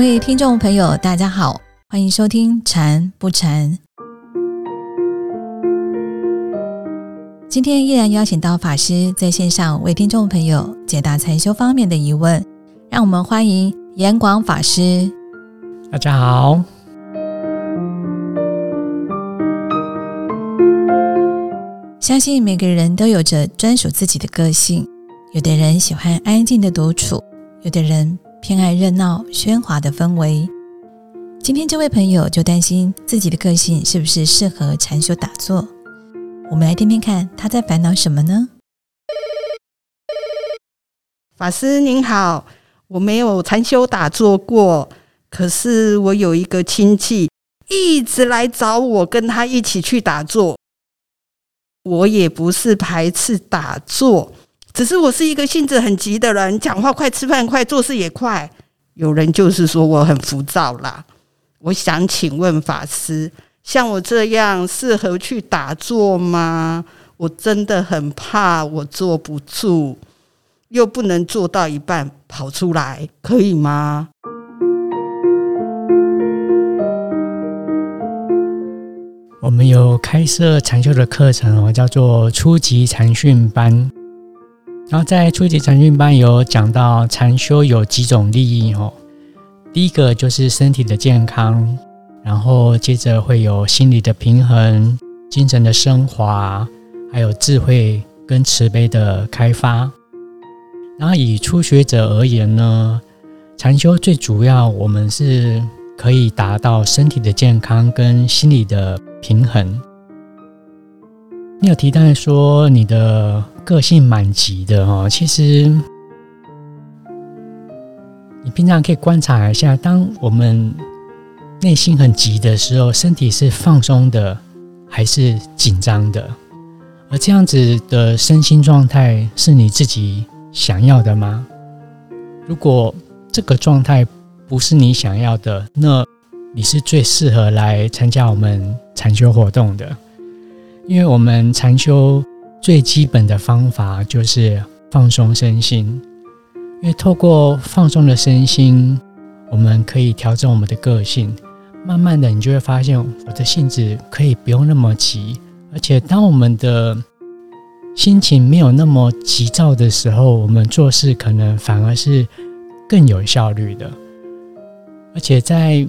位听众朋友，大家好，欢迎收听《禅不禅》。今天依然邀请到法师在线上为听众朋友解答禅修方面的疑问，让我们欢迎严广法师。大家好。相信每个人都有着专属自己的个性，有的人喜欢安静的独处，有的人偏爱热闹喧哗的氛围。今天这位朋友就担心自己的个性是不是适合禅修打坐。我们来听听看他在烦恼什么呢？法师您好，我没有禅修打坐过，可是我有一个亲戚一直来找我，跟他一起去打坐。我也不是排斥打坐，只是我是一个性子很急的人，讲话快，吃饭快，做事也快。有人就是说我很浮躁啦。我想请问法师，像我这样适合去打坐吗？我真的很怕我坐不住，又不能做到一半跑出来，可以吗？我们有开设禅修的课程哦，叫做初级禅训班。然后在初级禅训班有讲到禅修有几种利益哦。第一个就是身体的健康，然后接着会有心理的平衡、精神的升华，还有智慧跟慈悲的开发。然后以初学者而言呢，禅修最主要我们是可以达到身体的健康跟心理的。平衡。你有提到说你的个性蛮急的哦，其实你平常可以观察一下，当我们内心很急的时候，身体是放松的还是紧张的？而这样子的身心状态是你自己想要的吗？如果这个状态不是你想要的，那你是最适合来参加我们禅修活动的，因为我们禅修最基本的方法就是放松身心。因为透过放松的身心，我们可以调整我们的个性。慢慢的，你就会发现我的性子可以不用那么急，而且当我们的心情没有那么急躁的时候，我们做事可能反而是更有效率的，而且在。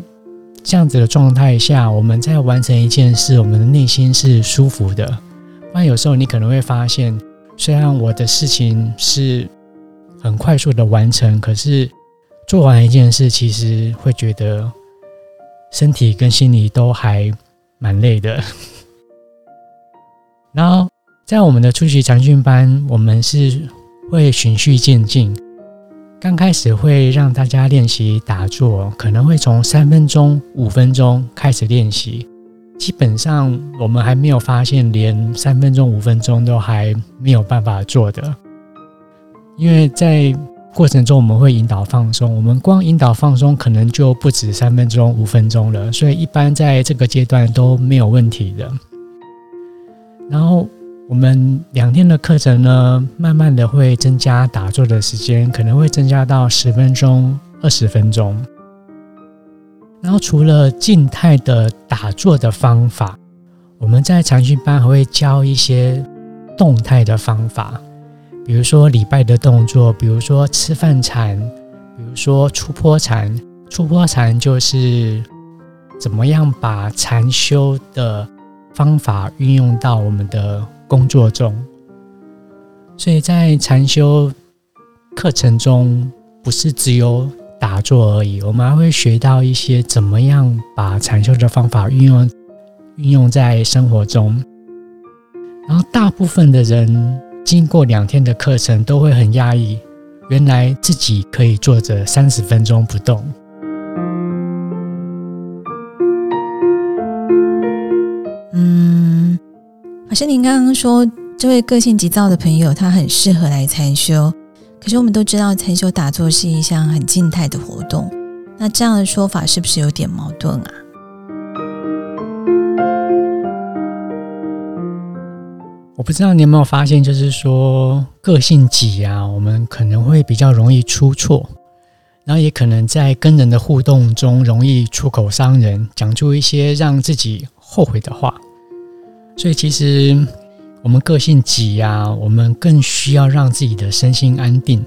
这样子的状态下，我们在完成一件事，我们的内心是舒服的。不然有时候你可能会发现，虽然我的事情是很快速的完成，可是做完一件事，其实会觉得身体跟心理都还蛮累的。然后在我们的初级长训班，我们是会循序渐进。刚开始会让大家练习打坐，可能会从三分钟、五分钟开始练习。基本上我们还没有发现，连三分钟、五分钟都还没有办法做的。因为在过程中我们会引导放松，我们光引导放松可能就不止三分钟、五分钟了，所以一般在这个阶段都没有问题的。然后。我们两天的课程呢，慢慢的会增加打坐的时间，可能会增加到十分钟、二十分钟。然后除了静态的打坐的方法，我们在禅训班还会教一些动态的方法，比如说礼拜的动作，比如说吃饭禅，比如说出坡禅。出坡禅就是怎么样把禅修的方法运用到我们的。工作中，所以在禅修课程中，不是只有打坐而已，我们还会学到一些怎么样把禅修的方法运用运用在生活中。然后，大部分的人经过两天的课程，都会很压抑，原来自己可以坐着三十分钟不动。嗯，好像，您刚刚说这位个性急躁的朋友，他很适合来禅修。可是我们都知道，禅修打坐是一项很静态的活动。那这样的说法是不是有点矛盾啊？我不知道你有没有发现，就是说个性急啊，我们可能会比较容易出错。然后也可能在跟人的互动中容易出口伤人，讲出一些让自己后悔的话。所以其实我们个性急呀，我们更需要让自己的身心安定。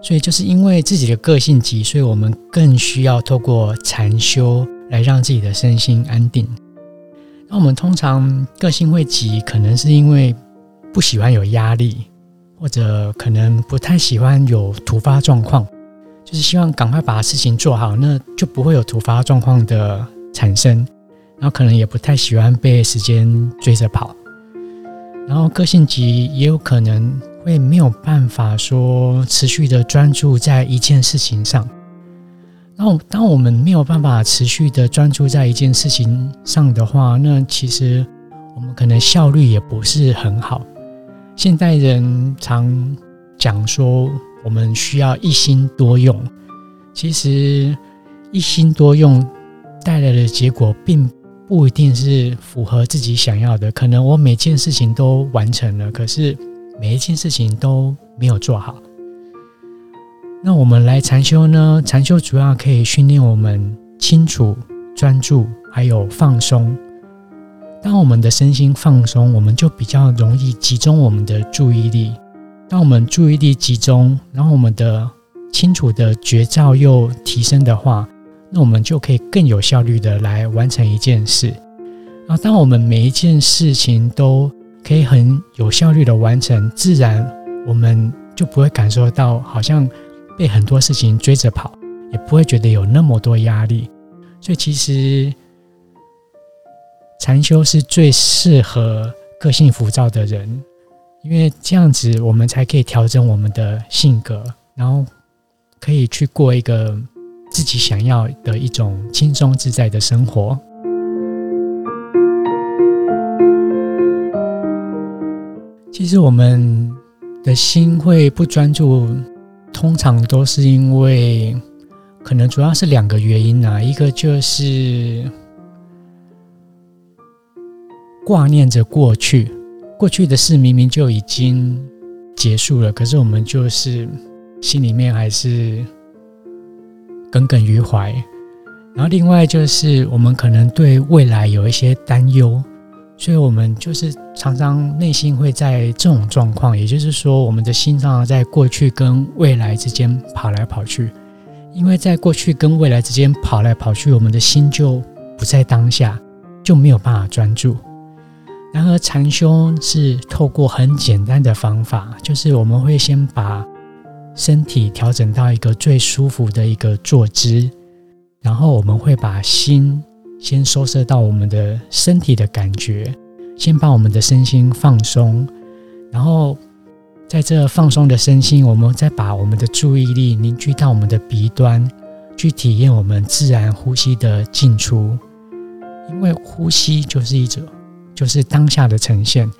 所以就是因为自己的个性急，所以我们更需要透过禅修来让自己的身心安定。那我们通常个性会急，可能是因为不喜欢有压力，或者可能不太喜欢有突发状况，就是希望赶快把事情做好，那就不会有突发状况的产生。然后可能也不太喜欢被时间追着跑，然后个性急也有可能会没有办法说持续的专注在一件事情上。然后当我们没有办法持续的专注在一件事情上的话，那其实我们可能效率也不是很好。现代人常讲说我们需要一心多用，其实一心多用带来的结果并。不一定是符合自己想要的，可能我每件事情都完成了，可是每一件事情都没有做好。那我们来禅修呢？禅修主要可以训练我们清楚、专注，还有放松。当我们的身心放松，我们就比较容易集中我们的注意力。当我们注意力集中，然后我们的清楚的觉照又提升的话。那我们就可以更有效率的来完成一件事。然后，当我们每一件事情都可以很有效率的完成，自然我们就不会感受到好像被很多事情追着跑，也不会觉得有那么多压力。所以，其实禅修是最适合个性浮躁的人，因为这样子我们才可以调整我们的性格，然后可以去过一个。自己想要的一种轻松自在的生活。其实我们的心会不专注，通常都是因为可能主要是两个原因啊，一个就是挂念着过去，过去的事明明就已经结束了，可是我们就是心里面还是。耿耿于怀，然后另外就是我们可能对未来有一些担忧，所以我们就是常常内心会在这种状况，也就是说，我们的心脏在过去跟未来之间跑来跑去，因为在过去跟未来之间跑来跑去，我们的心就不在当下，就没有办法专注。然而禅修是透过很简单的方法，就是我们会先把。身体调整到一个最舒服的一个坐姿，然后我们会把心先收摄到我们的身体的感觉，先把我们的身心放松，然后在这放松的身心，我们再把我们的注意力凝聚到我们的鼻端，去体验我们自然呼吸的进出，因为呼吸就是一种，就是当下的呈现。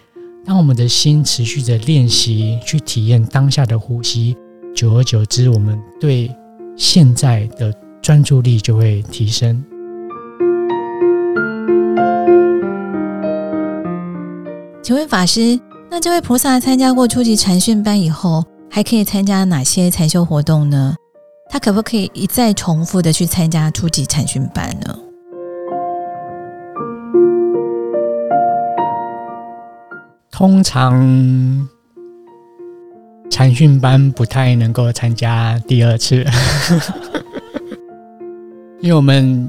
当我们的心持续的练习去体验当下的呼吸。久而久之，我们对现在的专注力就会提升。请问法师，那这位菩萨参加过初级禅训班以后，还可以参加哪些禅修活动呢？他可不可以一再重复的去参加初级禅训班呢？通常。禅训班不太能够参加第二次，因为我们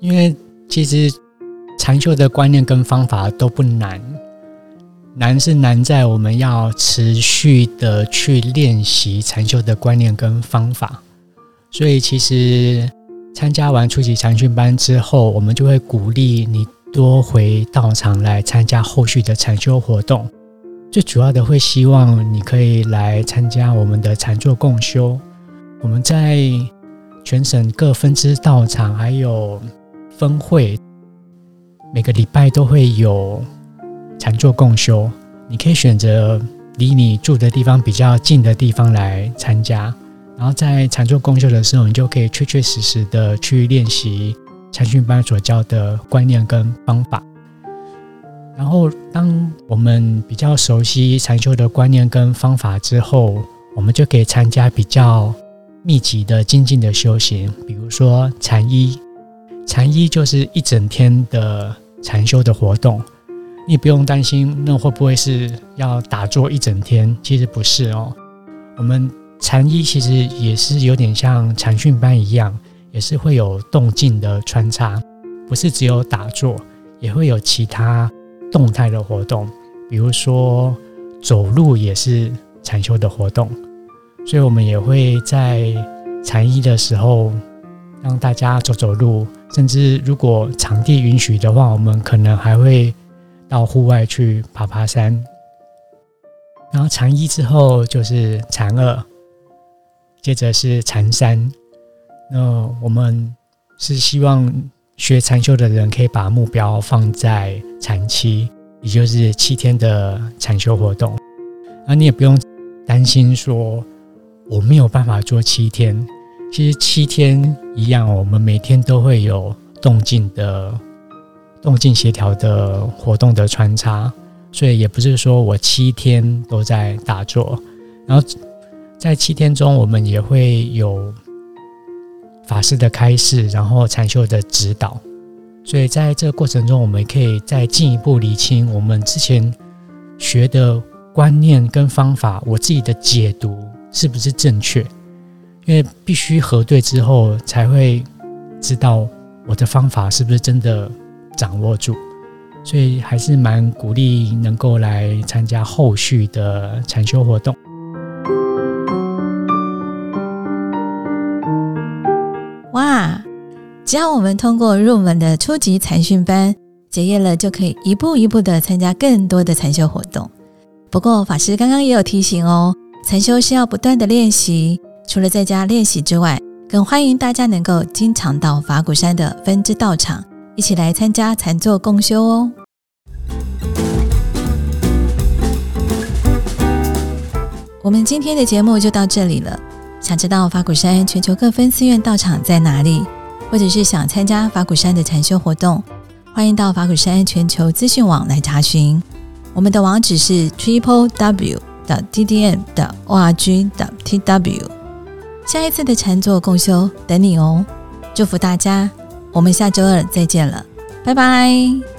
因为其实禅修的观念跟方法都不难，难是难在我们要持续的去练习禅修的观念跟方法，所以其实参加完初级禅训班之后，我们就会鼓励你多回道场来参加后续的禅修活动。最主要的会希望你可以来参加我们的禅坐共修。我们在全省各分支道场还有分会，每个礼拜都会有禅坐共修。你可以选择离你住的地方比较近的地方来参加。然后在禅坐共修的时候，你就可以确确实实的去练习禅训班所教的观念跟方法。然后，当我们比较熟悉禅修的观念跟方法之后，我们就可以参加比较密集的精进的修行，比如说禅衣，禅衣就是一整天的禅修的活动，你不用担心那会不会是要打坐一整天，其实不是哦。我们禅衣其实也是有点像禅训班一样，也是会有动静的穿插，不是只有打坐，也会有其他动态的活动，比如说走路也是禅修的活动。所以，我们也会在禅衣的时候让大家走走路，甚至如果场地允许的话，我们可能还会到户外去爬爬山。然后禅一之后就是禅二，接着是禅三。那我们是希望学禅修的人可以把目标放在禅期，也就是七天的禅修活动。那你也不用担心说。我没有办法做七天，其实七天一样，我们每天都会有动静的、动静协调的活动的穿插，所以也不是说我七天都在打坐。然后在七天中，我们也会有法师的开示，然后禅修的指导，所以在这个过程中，我们可以再进一步理清我们之前学的观念跟方法，我自己的解读。是不是正确？因为必须核对之后，才会知道我的方法是不是真的掌握住。所以还是蛮鼓励能够来参加后续的禅修活动。只要我们通过入门的初级禅训班结业了，就可以一步一步的参加更多的禅修活动。不过法师刚刚也有提醒哦。禅修是要不断的练习，除了在家练习之外，更欢迎大家能够经常到法鼓山的分支道场，一起来参加禅坐共修哦。我们今天的节目就到这里了。想知道法鼓山全球各分寺院道场在哪里，或者是想参加法鼓山的禅修活动，欢迎到法鼓山全球资讯网来查询。我们的网址是 triple w。的 D D M 的 O R G 的 T W，下一次的禅坐共修等你哦！祝福大家，我们下周二再见了，拜拜。